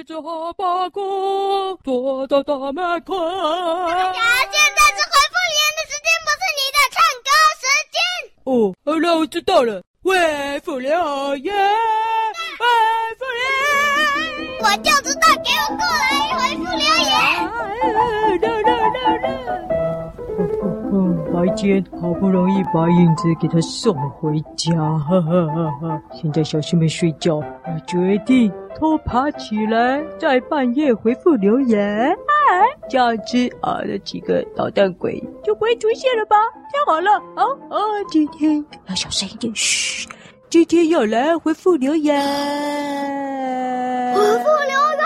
骑着哈巴狗，躲到大门口。大家，现在是回复留言的时间，不是你的唱歌时间。哦，好了，我知道了。回复留言，回复留言，我就知道，给我过来回复留言。白天好不容易把影子给他送回家，哈哈哈哈！现在小师妹睡觉，我决定偷爬起来，在半夜回复留言，哎，这样子啊，那几个捣蛋鬼就不会出现了吧？太好了，哦哦，今天要小声一点，嘘，今天要来回复留言，回复留言。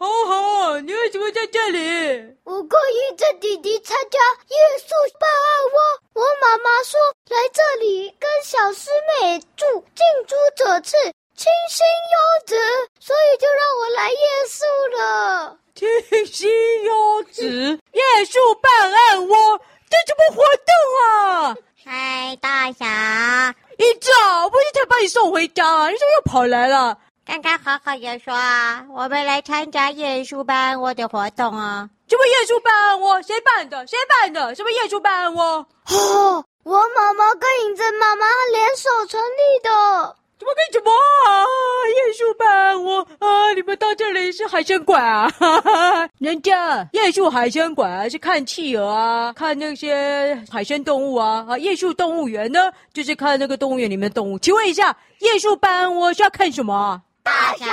好好，你为什么在这里？我可以带弟弟参加夜宿办案窝。我妈妈说来这里跟小师妹住，近朱者赤，清新优质，所以就让我来夜宿了。清新优质，夜宿办案窝，这什么活动啊？嗨，大侠，一早不是才把你送回家，你怎么又跑来了？刚刚好好也说啊，我们来参加夜书办案窝的活动啊。什么夜书办案窝？谁办的？谁办的？什么夜书办案窝？哦，我妈妈跟影子妈妈联手成立的。怎么跟什么啊？夜书办案窝啊！你们到这里是海参馆啊？哈哈，人家夜宿海参馆是看企鹅啊，看那些海生动物啊。啊，夜宿动物园呢，就是看那个动物园里面的动物。请问一下，夜宿办案窝是要看什么？大侠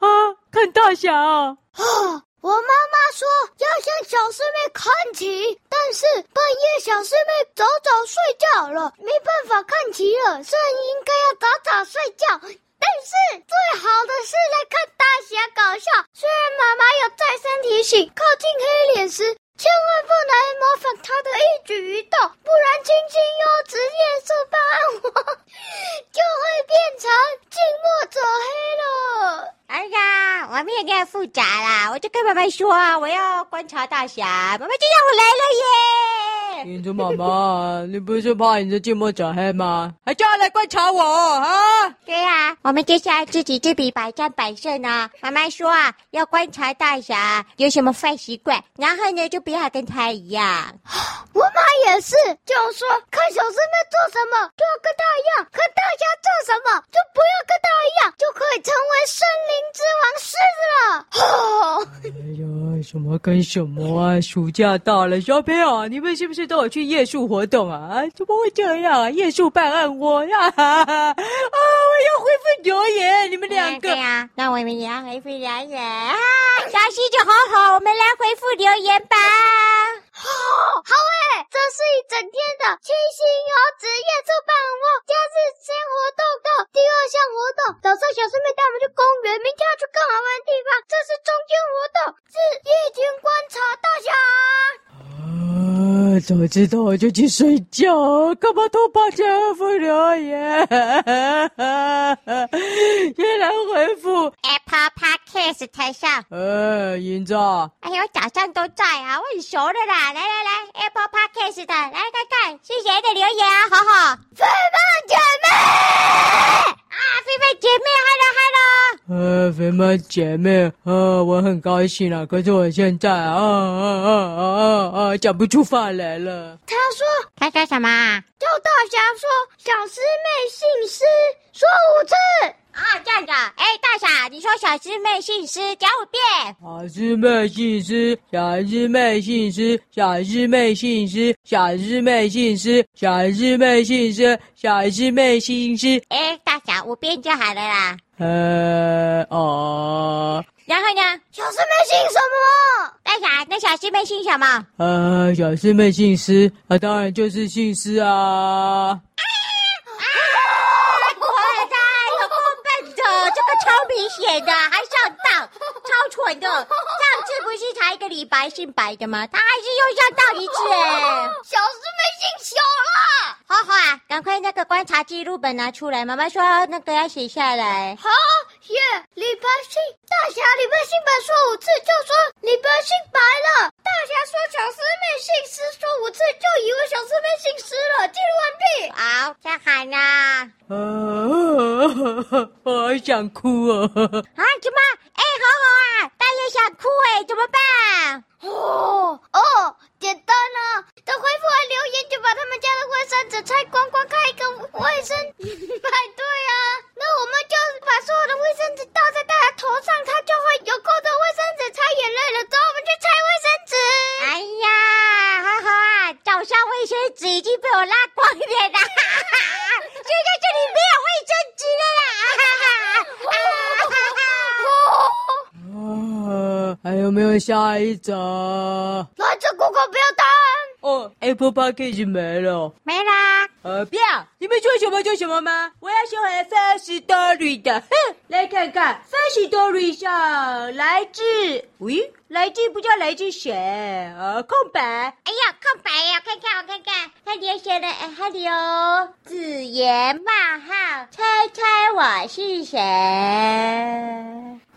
啊，看大侠啊！我妈妈说要向小师妹看齐，但是半夜小师妹早早睡觉了，没办法看齐了。虽然应该要早早睡觉，但是最好的是来看大侠搞笑。虽然妈妈有再三提醒，靠近黑脸时千万不能模仿他的一举一动，不然清新优质夜宿办案窝就会变成黑了。哎呀，我们有点复杂啦，我就跟妈妈说，我要观察大侠，妈妈就让我来了耶。影子妈妈，你不是怕你的寂寞者黑吗？还叫他来观察我啊？对呀、啊，我们接下来自己这笔百战百胜啊。妈妈说啊，要观察大侠有什么坏习惯，然后呢就不要跟他一样。我妈也是，就说看小师妹做什么就要跟她一样，看大家做什么就不要跟她一样，就可以成为森林。之王狮子了！哎呀，什么跟什么啊？暑假到了，小朋友，你们是不是都有去夜宿活动啊？怎么会这样啊？夜宿办案窝呀！啊，我要回复留言，你们两个。对呀，那我们也要回复留言啊！小溪就好好，我们来回复留言吧。好，好诶，这是一整天的清新优质夜宿办案窝，假日先活动的第二项活动。早上小师妹带我们去公园，明天要去更好玩的地方。这是中间活动，是夜间观察大侠。啊，早知道我就去睡觉，干嘛偷把这二副留言？先来回复 Apple Podcast 台上。呃，银子。哎呦，我早上都在啊，我很熟的啦。来来来，Apple Podcast 的，来看看是谁的留言啊？好好，飞梦姐妹啊，飞梦姐妹飞梦姐妹，呃，我很高兴啊，可是我现在啊啊啊啊啊啊讲不出话来了。他说，他说什么？叫大侠说，小师妹姓施，说五次。啊，这样子，哎，大侠，你说小师妹姓施，讲五遍。小师妹姓施，小师妹姓施，小师妹姓施，小师妹姓施，小师妹姓施，小师妹姓施。哎，大侠，五遍就好了啦。呃，哦。然后呢？小师妹姓什么？大侠，那小师妹姓什么？呃，小师妹姓施，那、啊、当然就是姓施啊。明显的还上当，超蠢的！上次不是才一个李白姓白的吗？他还是又上当一次哎！小师妹姓小了，好好啊，赶快那个观察记录本拿出来，妈妈说那个要写下来。好，耶，李白姓大侠，李白姓白说五次就说李白姓白了。大侠说小师妹姓施，说五次就以为小师妹姓施了。记录完毕。好，再喊呐。啊，我好想哭哦。啊，怎么？哎，好好啊，大爷想哭哎，怎么办？哦哦，简单了，等回复完留言就把他们家的卫生纸拆光光，开一个卫生派对啊！那我们就把所有的卫生纸倒在大家头上，他就会有够多卫生纸擦眼泪了。走，我们去拆卫生纸。哎呀，好好啊，早上卫生纸已经被我拉光了啦，现在这里没有卫生纸了啦。下一则？来自 Google 表单。哦，Apple Podcast 没了，没啦。呃，不要，你们说什么就什么吗？我要写回 Firstory 的。哼，来看看 Firstory 上来自，喂，来自不知道来自谁？呃，空白。哎呀，空白呀，看看我看看，他里写的，哎，哈里哦，子言冒号，猜猜我是谁？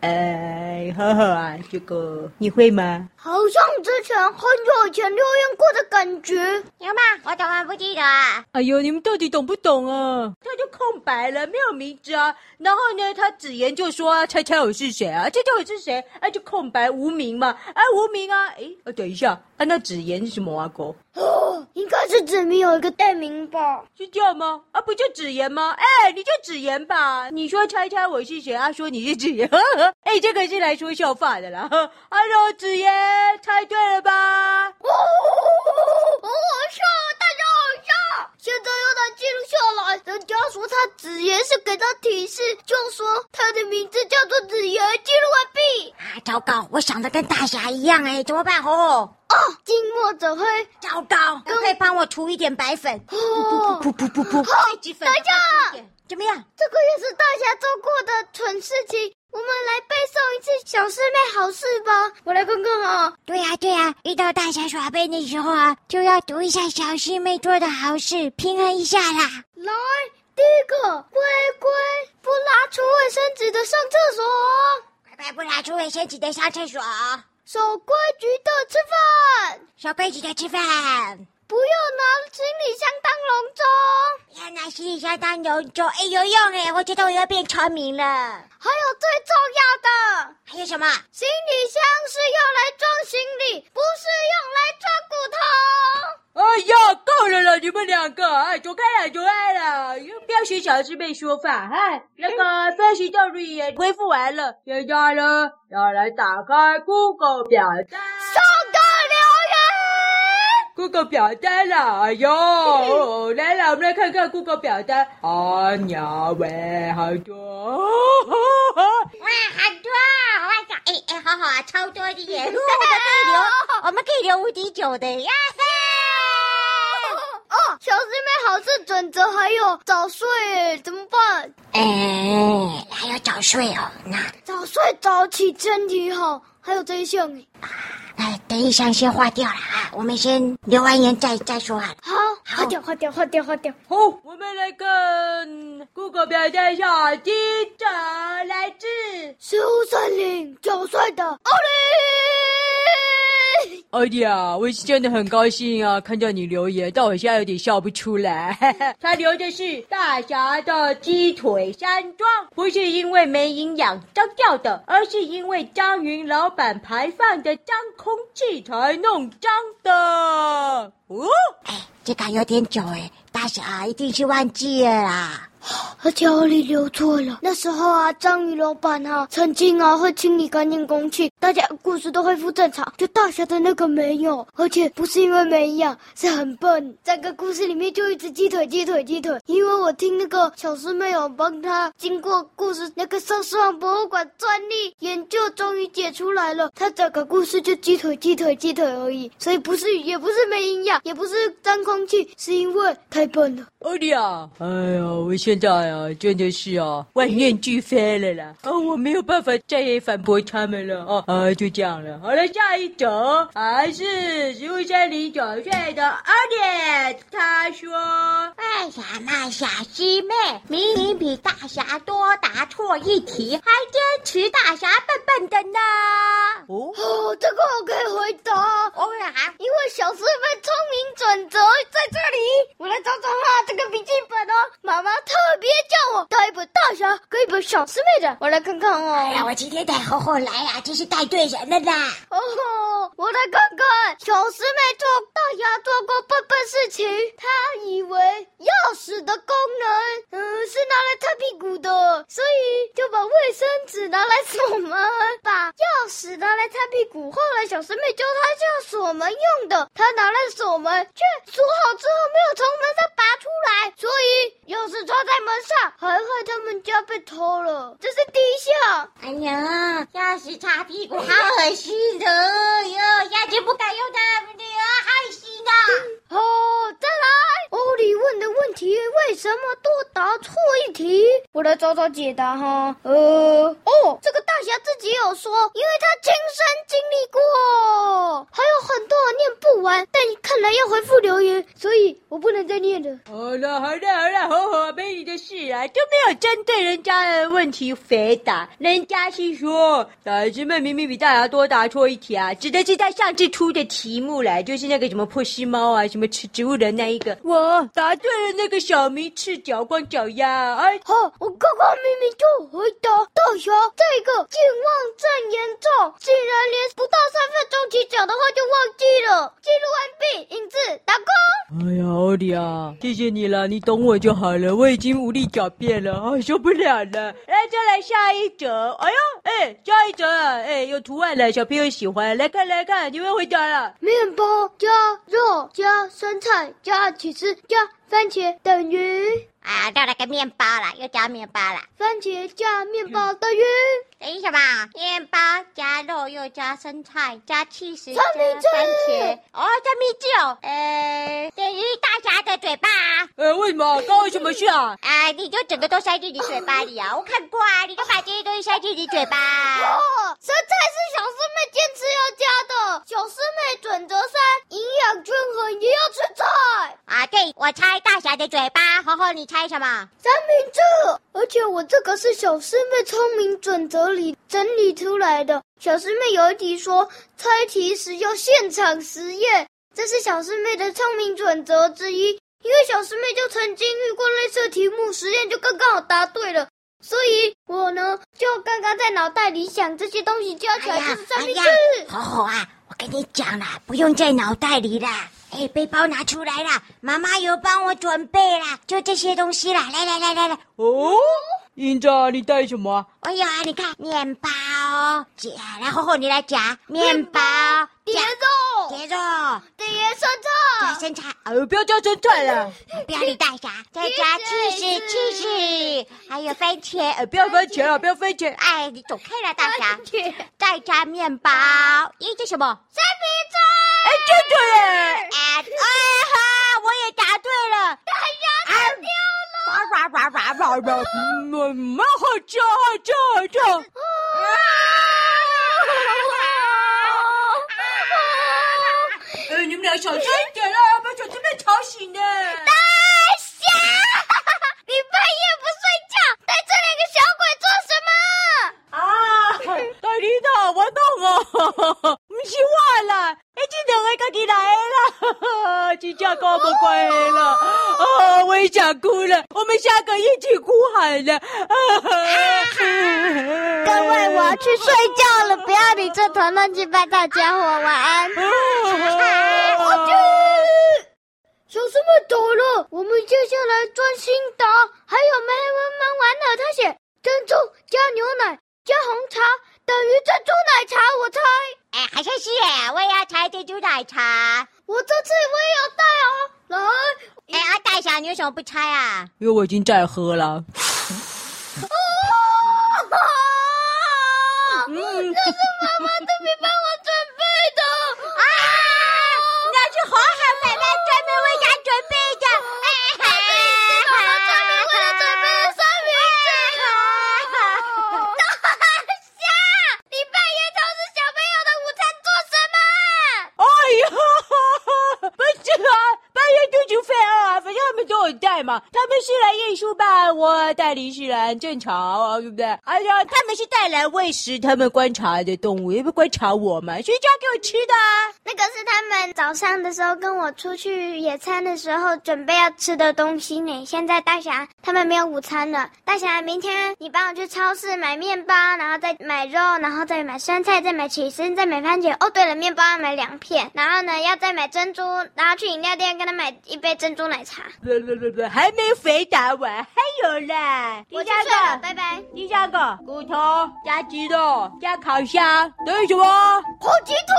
哎，好好啊，这个你会吗？好像之前很久以前留言过的感觉，有吗？我怎么不记得啊？哎呦，你们到底懂不懂啊？他就空白了，没有名字啊。然后呢，他子言就说啊，猜猜我是谁啊？猜猜我是谁？啊，就空白无名嘛，啊，无名啊。哎，啊，等一下，啊，那子言是什么啊？哥？哦，应该是子明有一个代名吧？是这样吗？啊，不就子言吗？哎，你就子言吧。你说猜猜我是谁？啊，说你是子言。呵 呵哎，这个是来说笑话的啦。Hello，子言，猜对了吧？哦，好笑，大家好笑。现在要他记录下来。人家说他子言是给他提示，就说他的名字叫做子言。记录完毕。啊，糟糕，我想的跟大侠一样哎，怎么办？哦。哦，近墨者黑，糟糕！可不可以帮我涂一点白粉？哦，噗噗噗噗噗！好，等一下，怎么样？这个也是大侠做过的蠢事情，我们来背诵一次小师妹好事吧。我来看看啊。对呀对呀，遇到大侠耍背的时候啊，就要读一下小师妹做的好事，平衡一下啦。来，第一个，乖乖不拿出卫生纸的上厕所，乖乖不拿出卫生纸的上厕所。守规矩的吃饭，守规矩的吃饭，不要拿行李箱当笼中，不要拿行李箱当笼中。哎，有用哎，我觉得我要变聪明了。还有最重要的，还有什么？行李箱是用来装行李，不是用来装骨头。哎呀，够了了，你们两个，哎，走开了，走开了，不要学小师妹说话，哎，那个 Firstory 也恢复完了，现在呢，要来打开 Google 表单，，Google 表单了，哎呦，来了，我们来看看 Google 表单，啊，鸟喂，好多，哇，好多，哇塞，哎哎，好好啊，超多的耶，我们可以留，我们可以留无敌久的呀。小师妹好事准则还有早睡，怎么办？哎，还有早睡哦，那早睡早起身体好，还有这一项哎。哎，等一下先化掉了啊，我们先留完言再再说啊。好，划掉，化掉，化掉，化掉。好，我们来看 Google 表现下第一则来自十五森林九岁的奥利。奥利啊，我是真的很高兴啊，看到你留言，但我现在有点笑不出来。他留的是大侠的鸡腿山庄，不是因为没营养脏掉的，而是因为张云老板排放的脏空气才弄脏的。哦，哎，这个有点久哎，大侠一定是忘记了啦。而且奥利留错了。那时候啊，章鱼老板啊，曾经啊会清理干净空气，大家故事都恢复正常。就大侠的那个没有，而且不是因为没营养，是很笨。整个故事里面就一直鸡腿、鸡腿、鸡腿。因为我听那个小师妹有帮他经过故事那个寿司王博物馆专利研究，终于解出来了。他整个故事就鸡腿、鸡腿、鸡腿而已，所以不是也不是没营养，也不是脏空气，是因为太笨了。奥利啊，哎呀，我现在啊，真的是啊，万念俱灰了啦！啊，我没有办法再也反驳他们了啊！啊，啊，就这样了。好了，下一则还是植物森林九岁的阿脸，他说：“为什么小师妹明明比大侠多答错一题，还坚持大侠笨笨的呢？”哦，哦，这个我可以回答。哦呀，因为小师妹聪明准则在这里。我来找找哈，这个笔记本哦，妈妈特别叫我带一本大侠跟一本小师妹的，我来看看哦。哎呀，我今天带厚厚来呀，真是带对人了啦。哦吼，我来看看，小师妹做大侠做过笨笨事情，她以为钥匙的功能，嗯，是拿来擦屁股的，所以就把卫生纸拿来锁门，把钥匙拿来擦屁股。后来小师妹教她叫锁门用的，她拿来锁门，却锁好之后没有从门上拔出来，所以钥匙插在门上，还害他们家被偷了。这是第一项。哎呀，钥匙擦屁股好恶心的哟，下次不敢用它们的哟，害死的。哦，再来，欧里问的问题为什么多答错一题？找解答哈。呃，哦，这个大侠自己有说，因为他亲身经历过，还有很多念不完，但看来要回复留言，所以我不能再念了。好了好了好了，好好，没你的事啊，都没有针对人家的问题回答。人家是说，小子们明明比大家多答错一题啊，指的是他上次出的题目来，就是那个什么破尸猫啊，什么吃植物人那一个。我，答对了那个小明赤脚光脚丫，哎，好，我刚刚明明就回答大侠这个健忘症严重，竟然连不到三分钟起脚的话就忘记了。记录完毕，影子打工。哎呀，奥利啊，谢谢你了，你懂我就好了，我已经无力狡辩了，啊，受不了了。来，再来下一则。哎呦，哎，下一则啊，哎，有图案了，小朋友喜欢。来看，来看，你们回答了。面包加肉加酸菜加起司加番茄等于。啊，到了个面包啦，又加面包啦。番茄加面包等于等于什么？面包加肉又加生菜加起司加。番茄哦，三明治哦，呃，等于大侠的嘴巴。呃，为什么？关我什么事啊？啊，你就整个都塞进你嘴巴里啊！我看过啊，你就把这些东西塞进你嘴巴。哦，生菜是小师妹坚持要加的。小师妹准则三：营养均衡也要吃菜。啊，对，我猜大侠的嘴巴，然后你猜。什么？三明治，而且我这个是小师妹聪明准则里整理出来的。小师妹有一题说，猜题时要现场实验，这是小师妹的聪明准则之一。因为小师妹就曾经遇过类似的题目，实验就刚刚好答对了。所以我呢，就刚刚在脑袋里想这些东西加起来就是三明治。好好啊，我跟你讲啦，不用在脑袋里啦。哎，背包拿出来了，妈妈有帮我准备了，就这些东西啦。来来来来来，哦，英子，你带什么？哎呀，你看面包夹，然后你来夹面包，夹肉，夹肉，叠生菜，加生菜。呃，不要加生菜了，不要你带啥，再加芝士，芝士，还有番茄。呃，不要番茄了，不要番茄。哎，你走开了，大侠。再加面包，咦，这什么？三明治。哎，真的耶！哎哈，我也答对了，大侠答对了。哇哇哇哇哇哇！嗯，好吃，好吃，好吃。啊！哎，你们俩小声一点啦，把小师妹吵醒了。大侠，你半夜不睡觉，带这两个小鬼做什么？啊，大领导，我懂哦，不是我啦。哎，今天我赶紧来了，真叫搞不乖了啊！我也想哭了，我们下个一起哭好了。各位，我要去睡觉了，不要理这团乱七八糟家伙，晚安。我去，小师妹走了，我们接下来专心答。还有没玩玩完了？他写珍珠加牛奶加红茶等于珍珠奶茶，我猜。哎，好像是耶，我也要拆珍珠奶茶。我这次我也要带哦。来，哎，大侠，你为什么不拆啊？因为我已经在喝了。哦，嗯，这是妈妈特别帮我准备的啊！那是好好奶奶专门为他准备的。哎，妈妈专门为他准备的三明治。大侠，你半夜偷吃小嘛，他们是来验书吧，我带零食来正常啊，对不对？哎呀，他们是带来喂食，他们观察的动物，也不观察我嘛，所以就要给我吃的啊。那个是他们早上的时候跟我出去野餐的时候准备要吃的东西呢。现在大侠他们没有午餐了，大侠明天你帮我去超市买面包，然后再买肉，然后再买酸菜，再买起司，再买番茄。哦，对了，面包要买两片，然后呢要再买珍珠，然后去饮料店跟他买一杯珍珠奶茶。不不不不，还没回答完，还有啦。我就睡了，拜拜。第三个骨头加鸡肉加烤箱，等于什么？火鸡腿。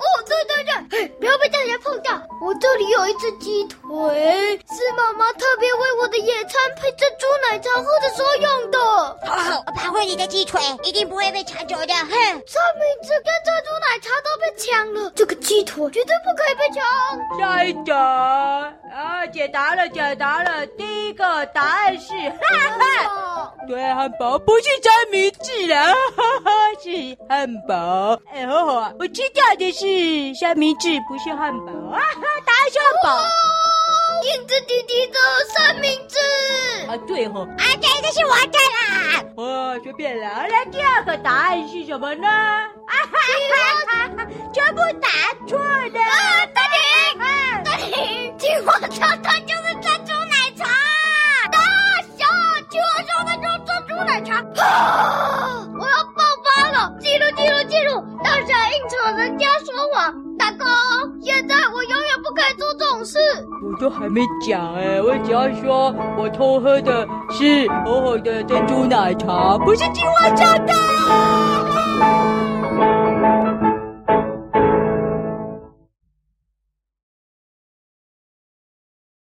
哦，对对对，不要被大家碰到。我这里有一只鸡腿，是妈妈特别为我的野餐配珍珠奶茶喝的时候用的。好好，我保护你的鸡腿，一定不会被抢走的。哼，三明治跟珍珠奶茶都被抢了，这个鸡腿绝对不可以被抢。下一个啊，解答了，解答了。第一个答案是，哈哈，对，汉堡不是三明治啦，哈哈，是汉堡。哎，好好啊，我知道的是。三明治，不是汉堡啊！答案是汉堡。影子弟弟的三明治啊，对吼、哦，啊，对，这是我的啦。哦，随便啦。来，第二个答案是什么呢？啊哈哈哈，全部答错了。啊，大婷，啊，大婷，听我说的就是珍都还没讲哎，我只要说我偷喝的是好好的珍珠奶茶，不是青蛙长的。